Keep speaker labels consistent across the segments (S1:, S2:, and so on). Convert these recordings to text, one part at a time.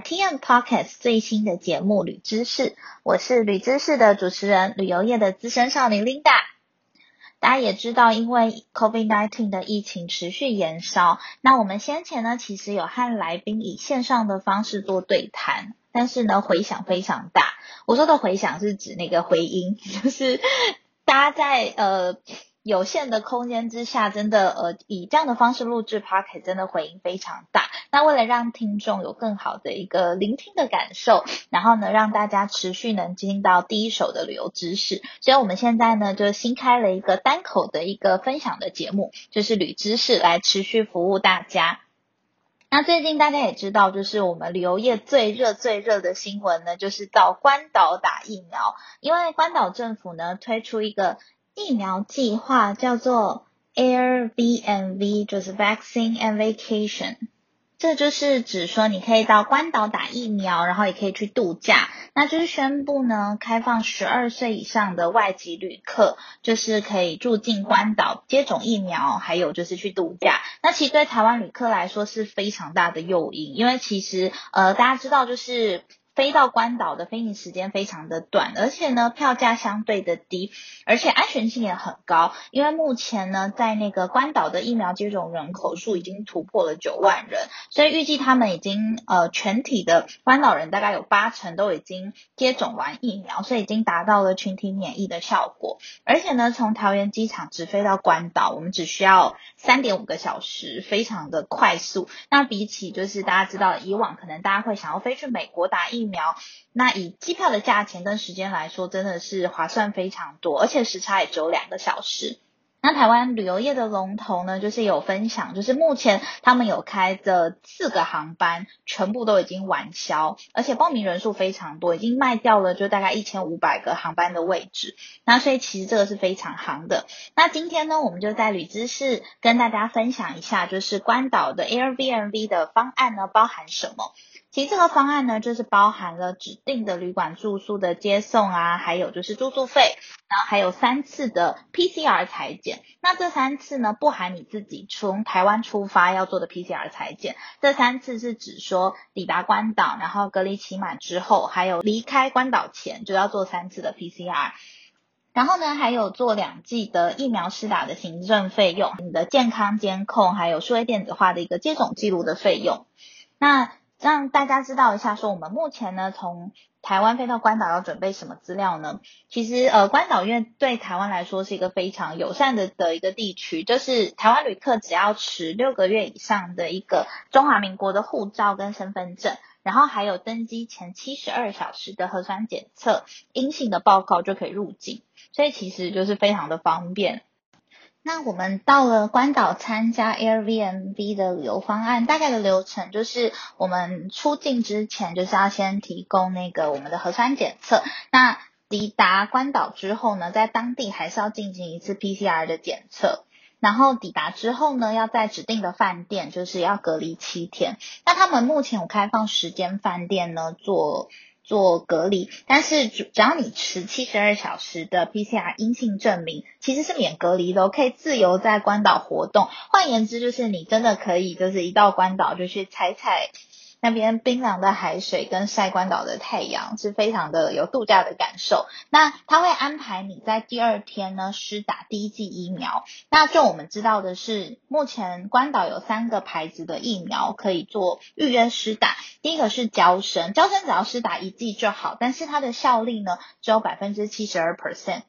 S1: TM Podcast 最新的节目《旅知识》，我是旅知识的主持人，旅游业的资深少女 Linda。大家也知道，因为 COVID-19 的疫情持续延烧，那我们先前呢，其实有和来宾以线上的方式做对谈，但是呢，回响非常大。我说的回响是指那个回音，就是大家在呃。有限的空间之下，真的呃，以这样的方式录制 p o c k e t 真的回音非常大。那为了让听众有更好的一个聆听的感受，然后呢，让大家持续能听到第一手的旅游知识，所以我们现在呢，就新开了一个单口的一个分享的节目，就是旅知识来持续服务大家。那最近大家也知道，就是我们旅游业最热最热的新闻呢，就是到关岛打疫苗，因为关岛政府呢推出一个。疫苗计划叫做 Airbnb，就是 Vaccine and Vacation，这就是指说你可以到关岛打疫苗，然后也可以去度假。那就是宣布呢，开放十二岁以上的外籍旅客，就是可以住进关岛接种疫苗，还有就是去度假。那其实对台湾旅客来说是非常大的诱因，因为其实呃大家知道就是。飞到关岛的飞行时间非常的短，而且呢票价相对的低，而且安全性也很高。因为目前呢在那个关岛的疫苗接种人口数已经突破了九万人，所以预计他们已经呃全体的关岛人大概有八成都已经接种完疫苗，所以已经达到了群体免疫的效果。而且呢从桃园机场直飞到关岛，我们只需要三点五个小时，非常的快速。那比起就是大家知道以往可能大家会想要飞去美国打疫苗，苗那以机票的价钱跟时间来说，真的是划算非常多，而且时差也只有两个小时。那台湾旅游业的龙头呢，就是有分享，就是目前他们有开的四个航班，全部都已经完销，而且报名人数非常多，已经卖掉了就大概一千五百个航班的位置。那所以其实这个是非常行的。那今天呢，我们就在旅知识跟大家分享一下，就是关岛的 Airbnb 的方案呢，包含什么？其实这个方案呢，就是包含了指定的旅馆住宿的接送啊，还有就是住宿费，然后还有三次的 PCR 裁剪。那这三次呢，不含你自己从台湾出发要做的 PCR 裁剪。这三次是指说抵达关岛，然后隔离期满之后，还有离开关岛前就要做三次的 PCR。然后呢，还有做两剂的疫苗施打的行政费用，你的健康监控，还有数位电子化的一个接种记录的费用。那让大家知道一下，说我们目前呢，从台湾飞到关岛要准备什么资料呢？其实，呃，关岛因为对台湾来说是一个非常友善的的一个地区，就是台湾旅客只要持六个月以上的一个中华民国的护照跟身份证，然后还有登机前七十二小时的核酸检测阴性的报告就可以入境，所以其实就是非常的方便。那我们到了关岛参加 Airbnb 的旅游方案，大概的流程就是我们出境之前就是要先提供那个我们的核酸检测。那抵达关岛之后呢，在当地还是要进行一次 PCR 的检测。然后抵达之后呢，要在指定的饭店就是要隔离七天。那他们目前有开放十间饭店呢做。做隔离，但是只只要你持七十二小时的 PCR 阴性证明，其实是免隔离的，可以自由在关岛活动。换言之，就是你真的可以，就是一到关岛就去踩踩。那边冰凉的海水跟晒关岛的太阳是非常的有度假的感受。那他会安排你在第二天呢施打第一剂疫苗。那就我们知道的是，目前关岛有三个牌子的疫苗可以做预约施打。第一个是交生，交生只要施打一剂就好，但是它的效力呢只有百分之七十二 percent。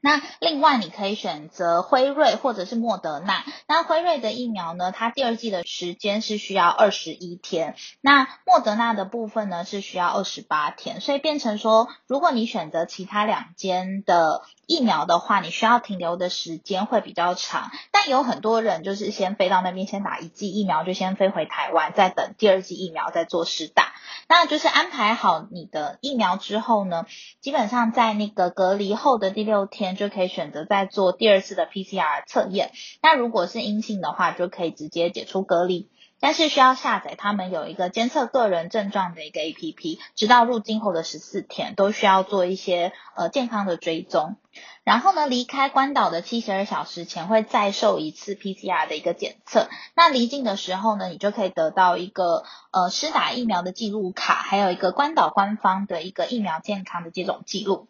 S1: 那另外你可以选择辉瑞或者是莫德纳。那辉瑞的疫苗呢，它第二季的时间是需要二十一天，那莫德纳的部分呢是需要二十八天，所以变成说，如果你选择其他两间的疫苗的话，你需要停留的时间会比较长。但有很多人就是先飞到那边先打一剂疫苗，就先飞回台湾，再等第二剂疫苗再做试打。那就是安排好你的疫苗之后呢，基本上在那个隔离后的第六天就可以选择再做第二次的 PCR 测验。那如果是阴性的话，就可以直接解除隔离。但是需要下载他们有一个监测个人症状的一个 A P P，直到入境后的十四天都需要做一些呃健康的追踪。然后呢，离开关岛的七十二小时前会再受一次 P C R 的一个检测。那离境的时候呢，你就可以得到一个呃施打疫苗的记录卡，还有一个关岛官方的一个疫苗健康的接种记录。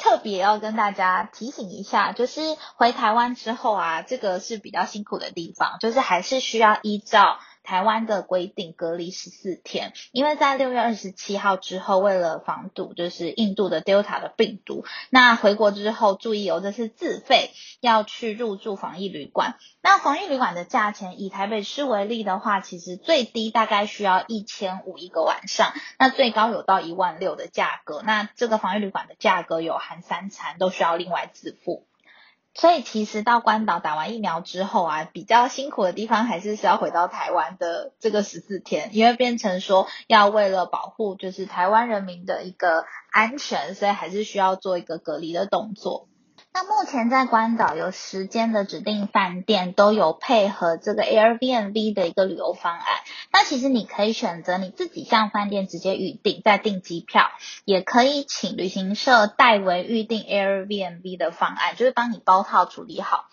S1: 特别要跟大家提醒一下，就是回台湾之后啊，这个是比较辛苦的地方，就是还是需要依照。台湾的规定隔离十四天，因为在六月二十七号之后，为了防堵就是印度的 Delta 的病毒，那回国之后注意哦，这是自费要去入住防疫旅馆。那防疫旅馆的价钱，以台北市为例的话，其实最低大概需要一千五一个晚上，那最高有到一万六的价格。那这个防疫旅馆的价格有含三餐，都需要另外自付。所以其实到关岛打完疫苗之后啊，比较辛苦的地方还是是要回到台湾的这个十四天，因为变成说要为了保护就是台湾人民的一个安全，所以还是需要做一个隔离的动作。那目前在关岛有时间的指定饭店都有配合这个 Airbnb 的一个旅游方案。那其实你可以选择你自己向饭店直接预订，再订机票，也可以请旅行社代为预订 Airbnb 的方案，就是帮你包套处理好。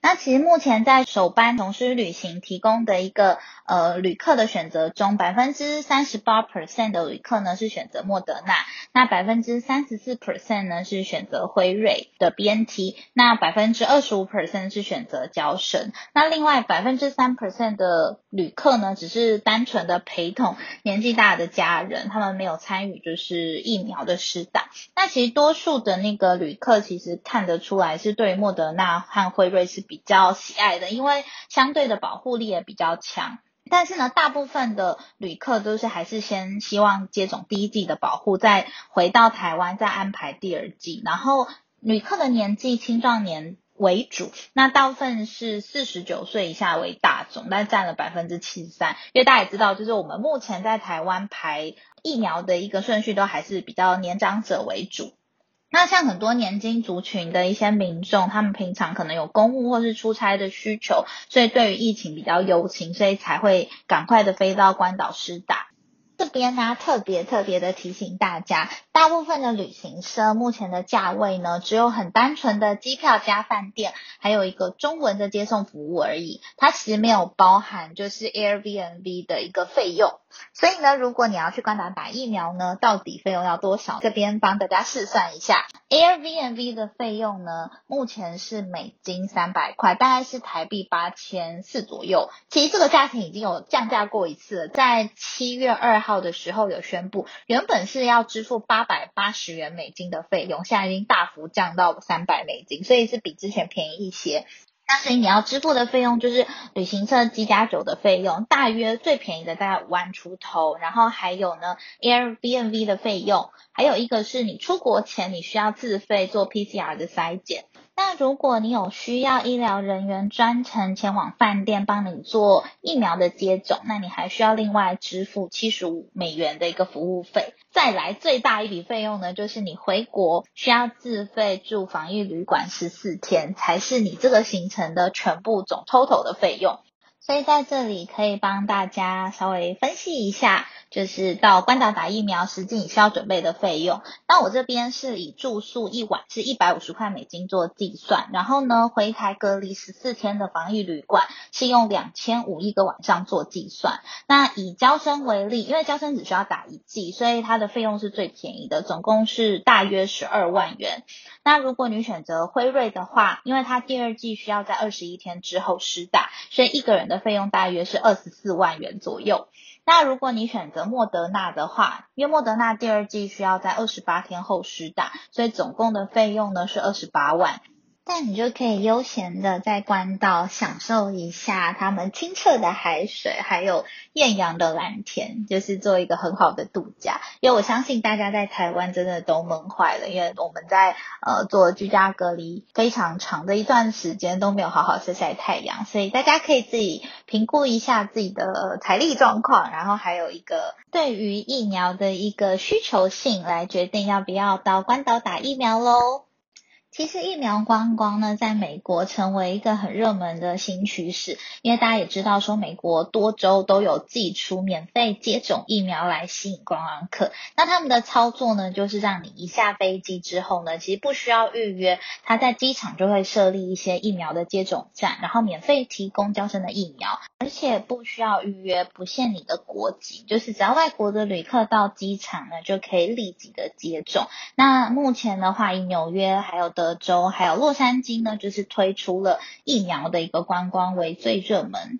S1: 那其实目前在首班同时旅行提供的一个呃旅客的选择中，百分之三十八 percent 的旅客呢是选择莫德纳，那百分之三十四 percent 呢是选择辉瑞的 BNT，那百分之二十五 percent 是选择交生，那另外百分之三 percent 的旅客呢只是单纯的陪同年纪大的家人，他们没有参与就是疫苗的施打。那其实多数的那个旅客其实看得出来是对莫德纳和辉瑞是。比较喜爱的，因为相对的保护力也比较强。但是呢，大部分的旅客都是还是先希望接种第一剂的保护，再回到台湾再安排第二剂。然后旅客的年纪青壮年为主，那大部分是四十九岁以下为大众，但占了百分之七十三。因为大家也知道，就是我们目前在台湾排疫苗的一个顺序都还是比较年长者为主。那像很多年轻族群的一些民众，他们平常可能有公务或是出差的需求，所以对于疫情比较忧情，所以才会赶快的飞到关岛施打。这边呢，特别特别的提醒大家，大部分的旅行社目前的价位呢，只有很单纯的机票加饭店，还有一个中文的接送服务而已，它其实没有包含就是 Airbnb 的一个费用。所以呢，如果你要去关岛打疫苗呢，到底费用要多少？这边帮大家试算一下，Airbnb 的费用呢，目前是美金三百块，大概是台币八千四左右。其实这个价钱已经有降价过一次了，在七月二号的时候有宣布，原本是要支付八百八十元美金的费用，现在已经大幅降到三百美金，所以是比之前便宜一些。但是你要支付的费用就是旅行社机加酒的费用，大约最便宜的大概五万出头，然后还有呢 Airbnb 的费用，还有一个是你出国前你需要自费做 PCR 的筛检。那如果你有需要医疗人员专程前往饭店帮你做疫苗的接种，那你还需要另外支付七十五美元的一个服务费。再来最大一笔费用呢，就是你回国需要自费住防疫旅馆十四天，才是你这个行程的全部总 total 的费用。所以在这里可以帮大家稍微分析一下。就是到关岛打疫苗实际你需要准备的费用，那我这边是以住宿一晚是一百五十块美金做计算，然后呢回台隔离十四天的防疫旅馆是用两千五一个晚上做计算。那以交生为例，因为交生只需要打一剂，所以它的费用是最便宜的，总共是大约十二万元。那如果你选择辉瑞的话，因为它第二剂需要在二十一天之后施打，所以一个人的费用大约是二十四万元左右。那如果你选择莫德纳的话，因为莫德纳第二季需要在二十八天后施打，所以总共的费用呢是二十八万。但你就可以悠闲的在关岛享受一下他们清澈的海水，还有艳阳的蓝天，就是做一个很好的度假。因为我相信大家在台湾真的都闷坏了，因为我们在呃做居家隔离非常长的一段时间都没有好好晒晒太阳，所以大家可以自己评估一下自己的财力状况，然后还有一个对于疫苗的一个需求性来决定要不要到关岛打疫苗喽。其实疫苗观光呢，在美国成为一个很热门的新趋势，因为大家也知道说，美国多州都有寄出免费接种疫苗来吸引观光客。那他们的操作呢，就是让你一下飞机之后呢，其实不需要预约，他在机场就会设立一些疫苗的接种站，然后免费提供交生的疫苗，而且不需要预约，不限你的国籍，就是只要外国的旅客到机场呢，就可以立即的接种。那目前的话，以纽约还有德州还有洛杉矶呢，就是推出了疫苗的一个观光为最热门。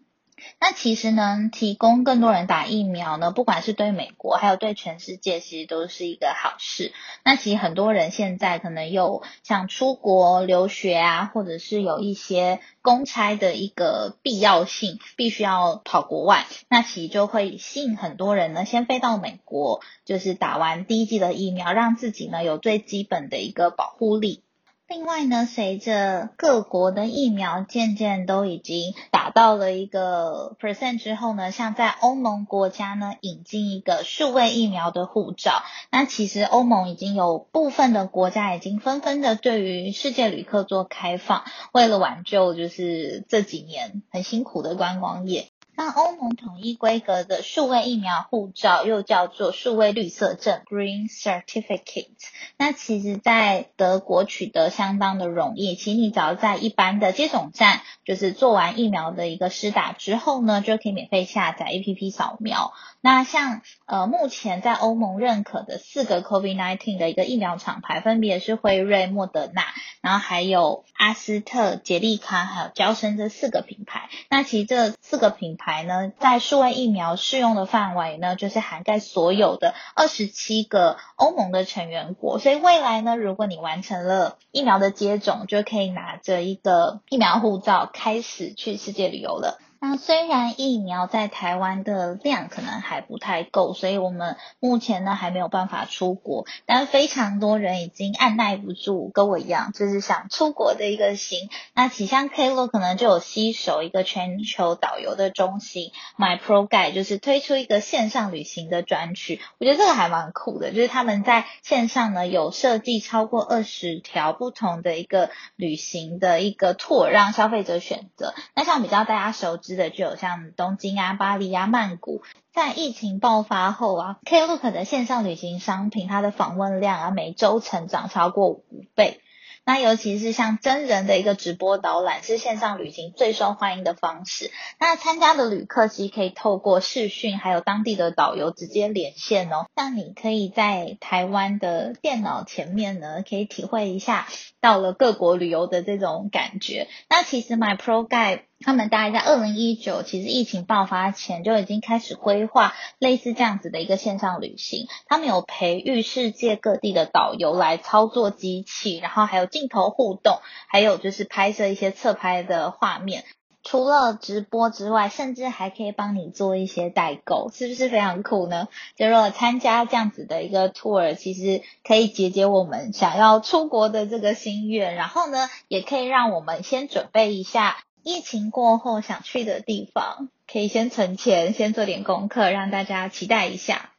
S1: 那其实呢，提供更多人打疫苗呢，不管是对美国还有对全世界，其实都是一个好事。那其实很多人现在可能有想出国留学啊，或者是有一些公差的一个必要性，必须要跑国外，那其实就会吸引很多人呢，先飞到美国，就是打完第一剂的疫苗，让自己呢有最基本的一个保护力。另外呢，随着各国的疫苗渐渐都已经达到了一个 percent 之后呢，像在欧盟国家呢引进一个数位疫苗的护照，那其实欧盟已经有部分的国家已经纷纷的对于世界旅客做开放，为了挽救就是这几年很辛苦的观光业。那欧盟统一规格的数位疫苗护照，又叫做数位绿色证 （Green Certificate）。那其实，在德国取得相当的容易。其实你只要在一般的接种站，就是做完疫苗的一个施打之后呢，就可以免费下载 APP 扫描。那像呃，目前在欧盟认可的四个 COVID-19 的一个疫苗厂牌，分别是辉瑞、莫德纳，然后还有阿斯特、捷利康，还有娇生这四个品牌。那其实这四个品牌。来呢，在数位疫苗适用的范围呢，就是涵盖所有的二十七个欧盟的成员国。所以未来呢，如果你完成了疫苗的接种，就可以拿着一个疫苗护照开始去世界旅游了。那虽然疫苗在台湾的量可能还不太够，所以我们目前呢还没有办法出国，但非常多人已经按耐不住，跟我一样，就是想出国的一个心。那启香 K 洛可能就有携手一个全球导游的中心，My Pro Guide，就是推出一个线上旅行的专区。我觉得这个还蛮酷的，就是他们在线上呢有设计超过二十条不同的一个旅行的一个 tour，让消费者选择。那像比较大家熟知。的就有像东京啊、巴黎啊、曼谷，在疫情爆发后啊，Klook 的线上旅行商品，它的访问量啊，每周成长超过五倍。那尤其是像真人的一个直播导览，是线上旅行最受欢迎的方式。那参加的旅客其实可以透过视讯，还有当地的导游直接连线哦。那你可以在台湾的电脑前面呢，可以体会一下到了各国旅游的这种感觉。那其实 My Pro Guide 他们大概在二零一九，其实疫情爆发前就已经开始规划类似这样子的一个线上旅行。他们有培育世界各地的导游来操作机器，然后还有镜头互动，还有就是拍摄一些侧拍的画面。除了直播之外，甚至还可以帮你做一些代购，是不是非常酷呢？就如果参加这样子的一个 tour，其实可以解解我们想要出国的这个心愿，然后呢，也可以让我们先准备一下。疫情过后想去的地方，可以先存钱，先做点功课，让大家期待一下。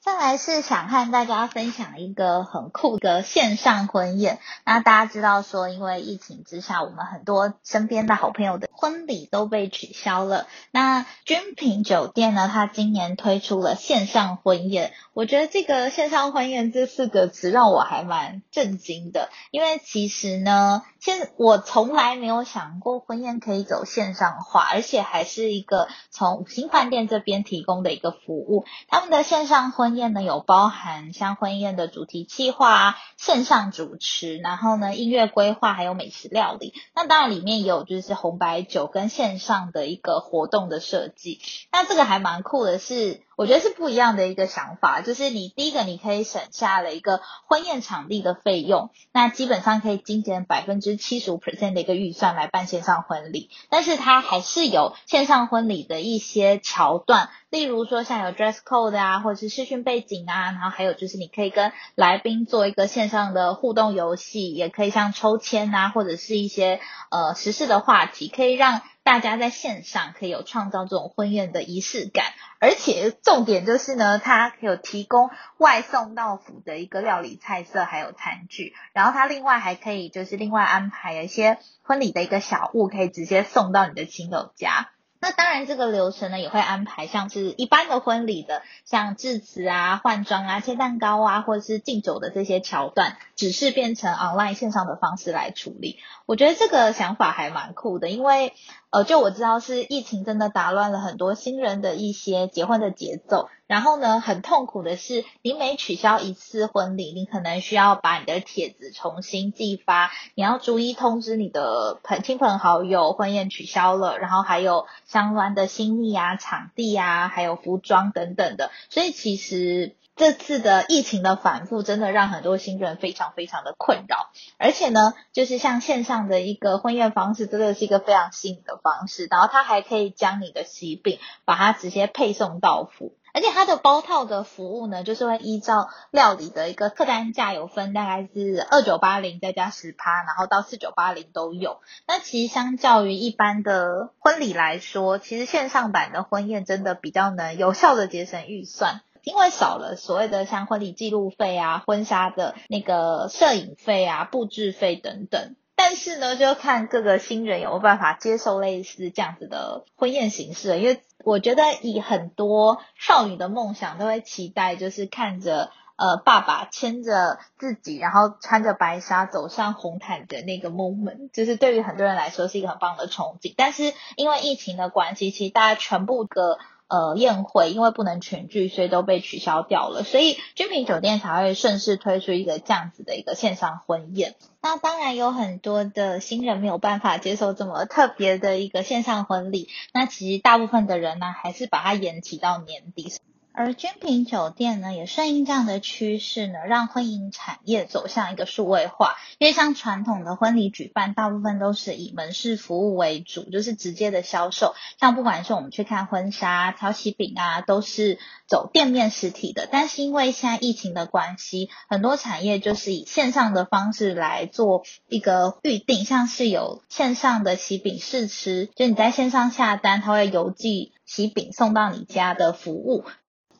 S1: 再来是想和大家分享一个很酷的线上婚宴。那大家知道说，因为疫情之下，我们很多身边的好朋友的婚礼都被取消了。那君品酒店呢，它今年推出了线上婚宴。我觉得这个线上婚宴这四个词让我还蛮震惊的，因为其实呢，现我从来没有想过婚宴可以走线上化，而且还是一个从五星饭店这边提供的一个服务。他们的线上婚宴呢，有包含像婚宴的主题计划、啊线上主持，然后呢音乐规划，还有美食料理。那当然里面也有就是红白酒跟线上的一个活动的设计。那这个还蛮酷的是。我觉得是不一样的一个想法，就是你第一个你可以省下了一个婚宴场地的费用，那基本上可以精简百分之七十五 percent 的一个预算来办线上婚礼，但是它还是有线上婚礼的一些桥段，例如说像有 dress code 啊，或者是视讯背景啊，然后还有就是你可以跟来宾做一个线上的互动游戏，也可以像抽签啊，或者是一些呃时事的话题，可以让大家在线上可以有创造这种婚宴的仪式感。而且重点就是呢，它有提供外送到府的一个料理菜色，还有餐具。然后它另外还可以就是另外安排一些婚礼的一个小物，可以直接送到你的亲友家。那当然，这个流程呢也会安排像是一般的婚礼的，像致辞啊、换装啊、切蛋糕啊，或者是敬酒的这些桥段，只是变成 online 线上的方式来处理。我觉得这个想法还蛮酷的，因为呃，就我知道是疫情真的打乱了很多新人的一些结婚的节奏。然后呢，很痛苦的是，你每取消一次婚礼，你可能需要把你的帖子重新寄发，你要逐一通知你的朋亲朋好友婚宴取消了，然后还有相关的新密啊、场地啊，还有服装等等的。所以其实这次的疫情的反复，真的让很多新人非常非常的困扰。而且呢，就是像线上的一个婚宴方式，真的是一个非常新颖的方式。然后它还可以将你的喜饼，把它直接配送到府。而且它的包套的服务呢，就是会依照料理的一个客单价有分，大概是二九八零再加十趴，然后到四九八零都有。那其实相较于一般的婚礼来说，其实线上版的婚宴真的比较能有效的节省预算，因为少了所谓的像婚礼记录费啊、婚纱的那个摄影费啊、布置费等等。但是呢，就看各个新人有没有办法接受类似这样子的婚宴形式，因为。我觉得以很多少女的梦想都会期待，就是看着呃爸爸牵着自己，然后穿着白纱走上红毯的那个 moment，就是对于很多人来说是一个很棒的憧憬。但是因为疫情的关系，其实大家全部的。呃，宴会因为不能全聚，所以都被取消掉了，所以君品酒店才会顺势推出一个这样子的一个线上婚宴。那当然有很多的新人没有办法接受这么特别的一个线上婚礼，那其实大部分的人呢，还是把它延期到年底。而君品酒店呢，也顺应这样的趋势呢，让婚姻产业走向一个数位化。因为像传统的婚礼举办，大部分都是以门市服务为主，就是直接的销售。像不管是我们去看婚纱、挑喜饼啊，都是走店面实体的。但是因为现在疫情的关系，很多产业就是以线上的方式来做一个预定，像是有线上的喜饼试吃，就你在线上下单，它会邮寄喜饼送到你家的服务。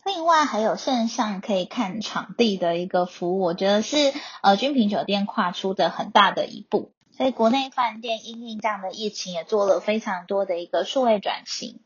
S1: 另外还有线上可以看场地的一个服务，我觉得是呃君品酒店跨出的很大的一步。所以国内饭店因应这样的疫情，也做了非常多的一个数位转型。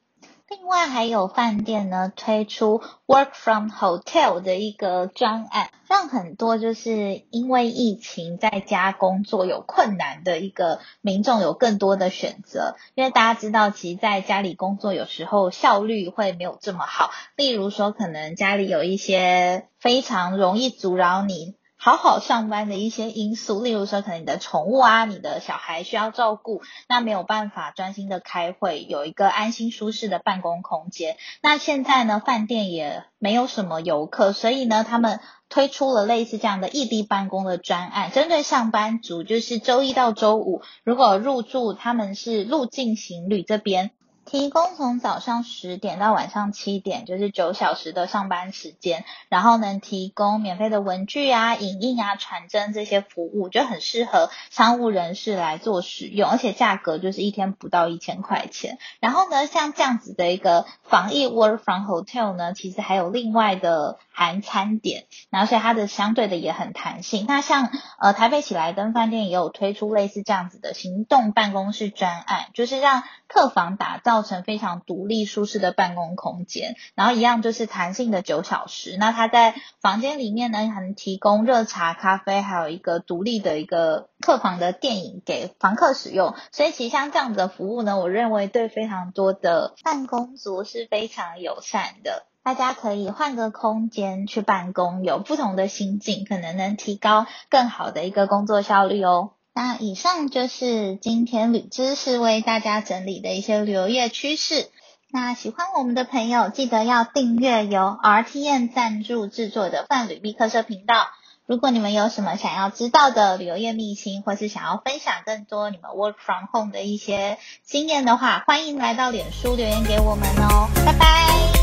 S1: 另外还有饭店呢推出 Work from Hotel 的一个专案，让很多就是因为疫情在家工作有困难的一个民众有更多的选择。因为大家知道，其实在家里工作有时候效率会没有这么好，例如说可能家里有一些非常容易阻扰你。好好上班的一些因素，例如说可能你的宠物啊，你的小孩需要照顾，那没有办法专心的开会，有一个安心舒适的办公空间。那现在呢，饭店也没有什么游客，所以呢，他们推出了类似这样的异地办公的专案，针对上班族，就是周一到周五，如果入住他们是入境行旅这边。提供从早上十点到晚上七点，就是九小时的上班时间，然后能提供免费的文具啊、影印啊、传真这些服务，就很适合商务人士来做使用，而且价格就是一天不到一千块钱。然后呢，像这样子的一个防疫 Work from Hotel 呢，其实还有另外的含餐点，然后所以它的相对的也很弹性。那像呃台北喜来登饭店也有推出类似这样子的行动办公室专案，就是让客房打造。造成非常独立舒适的办公空间，然后一样就是弹性的九小时。那它在房间里面呢，还能提供热茶、咖啡，还有一个独立的一个客房的电影给房客使用。所以其实像这样子的服务呢，我认为对非常多的办公族是非常友善的。大家可以换个空间去办公，有不同的心境，可能能提高更好的一个工作效率哦。那以上就是今天旅知识为大家整理的一些旅游业趋势。那喜欢我们的朋友，记得要订阅由 RTN 赞助制作的泛旅密客社频道。如果你们有什么想要知道的旅游业秘辛，或是想要分享更多你们 Work from Home 的一些经验的话，欢迎来到脸书留言给我们哦。拜拜